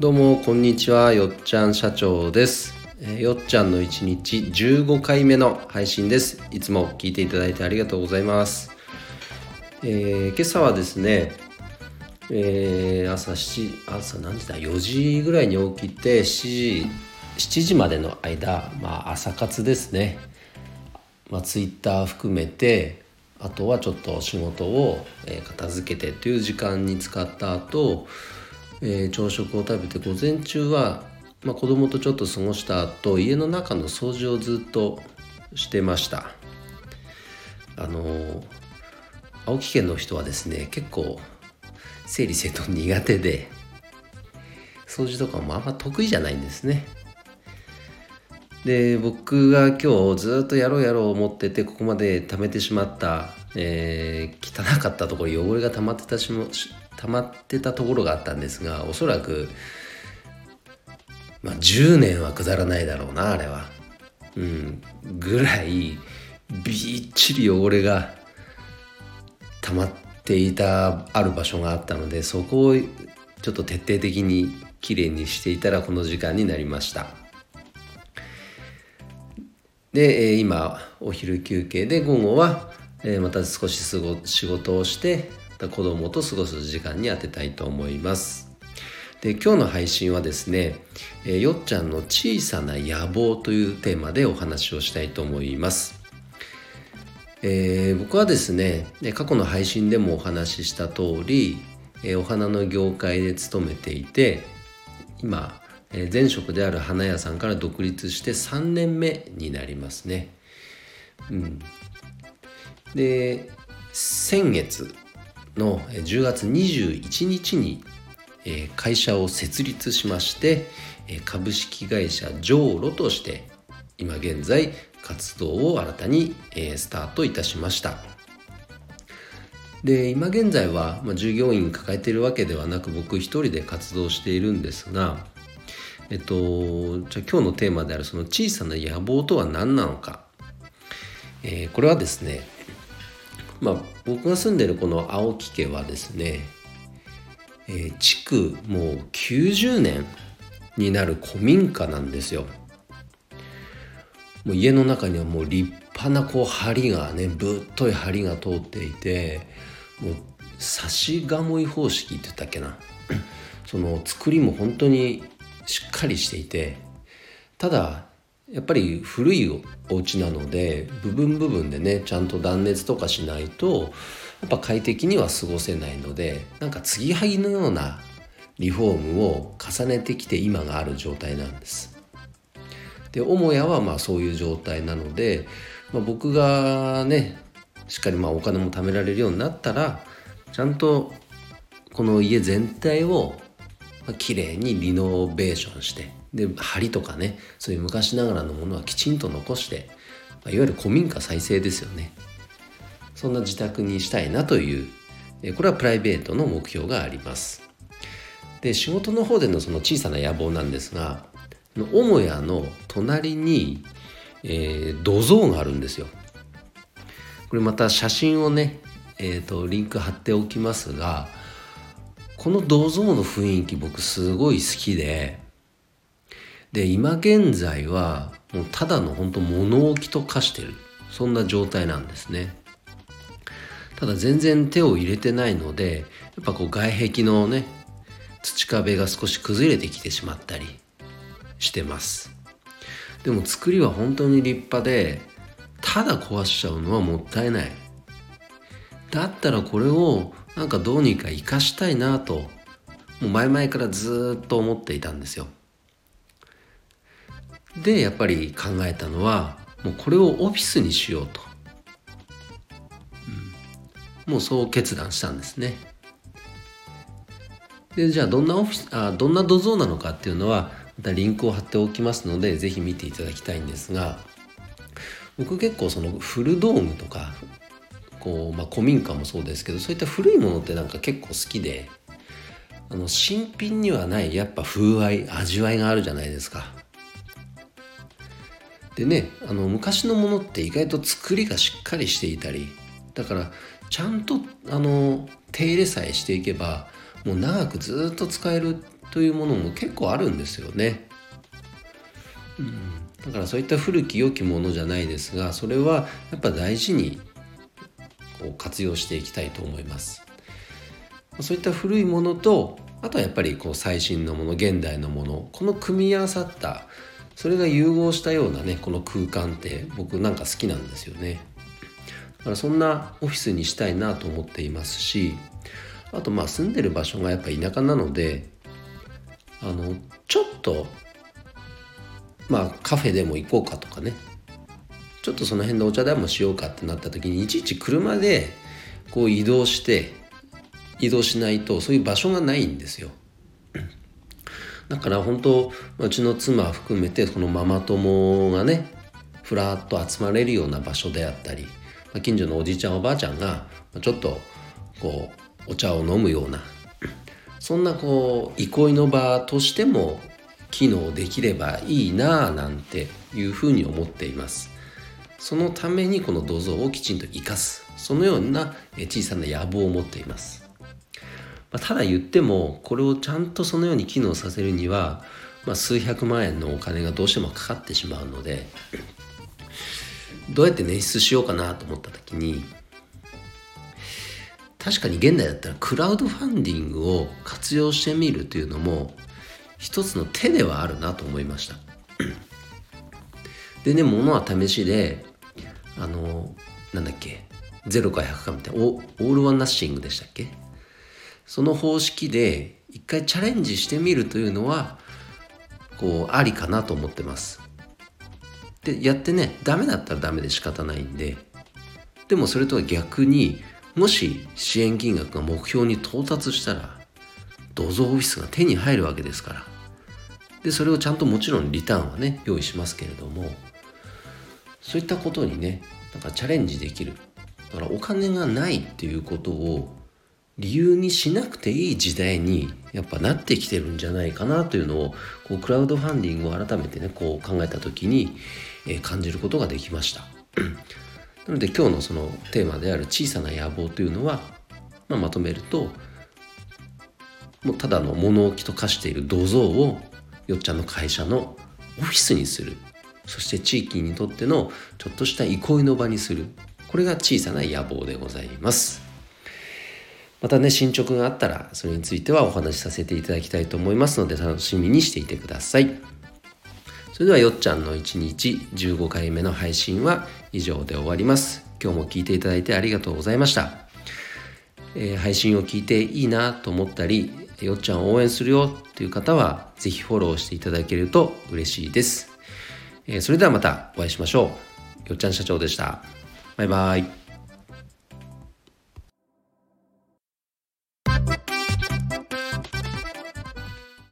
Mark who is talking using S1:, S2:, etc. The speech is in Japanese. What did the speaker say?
S1: どうもこんにちはよっちゃん社長です、よっちゃんの1日15回目の配信です。いつも聞いていただいてありがとうございます、えー今朝はですね、えー朝7朝何時だ？4時ぐらいに起きて7時7時までの間、まあ、朝活ですね、まあ、ツイッター含めてあとはちょっと仕事を片付けてという時間に使った後、えー朝食を食べて午前中は、まあ、子供とちょっと過ごした後家の中の掃除をずっとしてました。あのー青木県の人はですね結構整理整頓苦手で掃除とかもあんま得意じゃないんですね。で僕が今日ずっとやろうやろう思っててここまで溜めてしまった、えー汚かったところ汚れが溜まってたしもし溜まってたところがあったんですがおそらく、まあ、10年は下らないだろうなあれは。うん、ぐらいびっちり汚れが溜まっていたある場所があったのでそこをちょっと徹底的にきれいにしていたらこの時間になりました。で、えー今お昼休憩で午後は、えーまた少し仕事をしてまた子供と過ごす時間に当てたいと思います。で今日の配信はですね、えよっちゃんの小さな野望というテーマでお話をしたいと思います。えー僕はですね過去の配信でもお話しした通り、えお花の業界で勤めていて今、え前職である花屋さんから独立して3年目になりますね。うん、で先月の10月21日に、会社を設立しまして株式会社ジョーロとして今現在活動を新たに、スタートいたしました。で今現在は、従業員抱えているわけではなく僕一人で活動しているんですがえっとじゃ今日のテーマであるその小さな野望とは何なのか、えーこれはですねまあ僕が住んでるこの青木家はですね、えー築もう90年になる古民家なんですよ。もう家の中にはもう立派なこう梁がねぶっとい梁が通っていてもう差し鴨居方式って言ったっけな その作りも本当にしっかりしていてただやっぱり古いお家なので部分部分でねちゃんと断熱とかしないとやっぱ快適には過ごせないのでなんか継ぎはぎのようなリフォームを重ねてきて今がある状態なんです。で母屋はまあそういう状態なので、まあ、僕がねしっかりまあお金も貯められるようになったらちゃんとこの家全体をまあ綺麗にリノベーションしてで梁とかねそういう昔ながらのものはきちんと残して、いわゆる古民家再生ですよねそんな自宅にしたいなというこれはプライベートの目標がありますで仕事の方でのその小さな野望なんですが母屋の隣に、えー土蔵があるんですよ。これまた写真をね、えー、とリンク貼っておきますがこの土蔵の雰囲気僕すごい好きでで今現在はもうただの本当物置と化してる。そんな状態なんですね。ただ全然手を入れてないのでやっぱこう外壁のね土壁が少し崩れてきてしまったりしてます。でも作りは本当に立派でただ壊しちゃうのはもったいない。だったらこれをなんかどうにか生かしたいなともう前々からずっと思っていたんですよ。でやっぱり考えたのはもうこれをオフィスにしようと、うん。もうそう決断したんですね。でじゃあどんなオフィスあどんな土蔵なのかっていうのはまたリンクを貼っておきますのでぜひ見ていただきたいんですが僕結構そのフルドームとかこう、まあ、古民家もそうですけどそういった古いものってなんか結構好きであの新品にはないやっぱ風合い味わいがあるじゃないですか。でねあの昔のものって意外と作りがしっかりしていたりだからちゃんとあの手入れさえしていけばもう長くずっと使えるというものも結構あるんですよね。うん、だからそういった古き良きものじゃないですがそれはやっぱ大事にこう活用していきたいと思います。そういった古いものとあとはやっぱりこう最新のもの現代のものこの組み合わさったそれが融合したようなねこの空間って僕なんか好きなんですよね。だからそんなオフィスにしたいなと思っていますしあとまあ住んでる場所がやっぱ田舎なのであのちょっとまあカフェでも行こうかとかね。ちょっとその辺でお茶でもしようかってなった時にいちいち車でこう移動して移動しないとそういう場所がないんですよ。だから本当うちの妻含めてこのママ友がねふらっと集まれるような場所であったり近所のおじいちゃんおばあちゃんがちょっとこうお茶を飲むような そんなこう憩いの場としても機能できればいいなあなんていうふうに思っています。そのためにこの銅像をきちんと生かす。そのような小さな野望を持っています。まあ、ただ言ってもこれをちゃんとそのように機能させるには、まあ、数百万円のお金がどうしてもかかってしまうのでどうやって捻出しようかなと思った時に確かに現代だったらクラウドファンディングを活用してみるというのも一つの手ではあるなと思いました。でね物は試しであのなんだっけ0か100かみたいなオールワンナッシングでしたっけ？その方式で一回チャレンジしてみるというのはこうありかなと思ってます。でやってねダメだったらダメで仕方ないんででもそれとは逆にもし支援金額が目標に到達したら銅像オフィスが手に入るわけですから。でそれをちゃんともちろんリターンはね用意しますけれどもそういったことにねなんかチャレンジできる。だからお金がないっていうことを理由にしなくていい時代にやっぱなってきてるんじゃないかなというのをこうクラウドファンディングを改めてねこう考えた時に、えー、感じることができました。なので今日のそのテーマである小さな野望というのは、まあ、まとめるともうただの物置と化している土蔵をよっちゃんの会社のオフィスにする。そして地域にとってのちょっとした憩いの場にする。これが小さな野望でございます。またね、進捗があったら、それについてはお話しさせていただきたいと思いますので、楽しみにしていてください。それでは、よっちゃんの1日15回目の配信は以上で終わります。今日も聞いていただいてありがとうございました。えー、配信を聞いていいなと思ったり、よっちゃんを応援するよという方は、ぜひフォローしていただけると嬉しいです。えー、それではまたお会いしましょう。よっちゃん社長でした。バイバイ。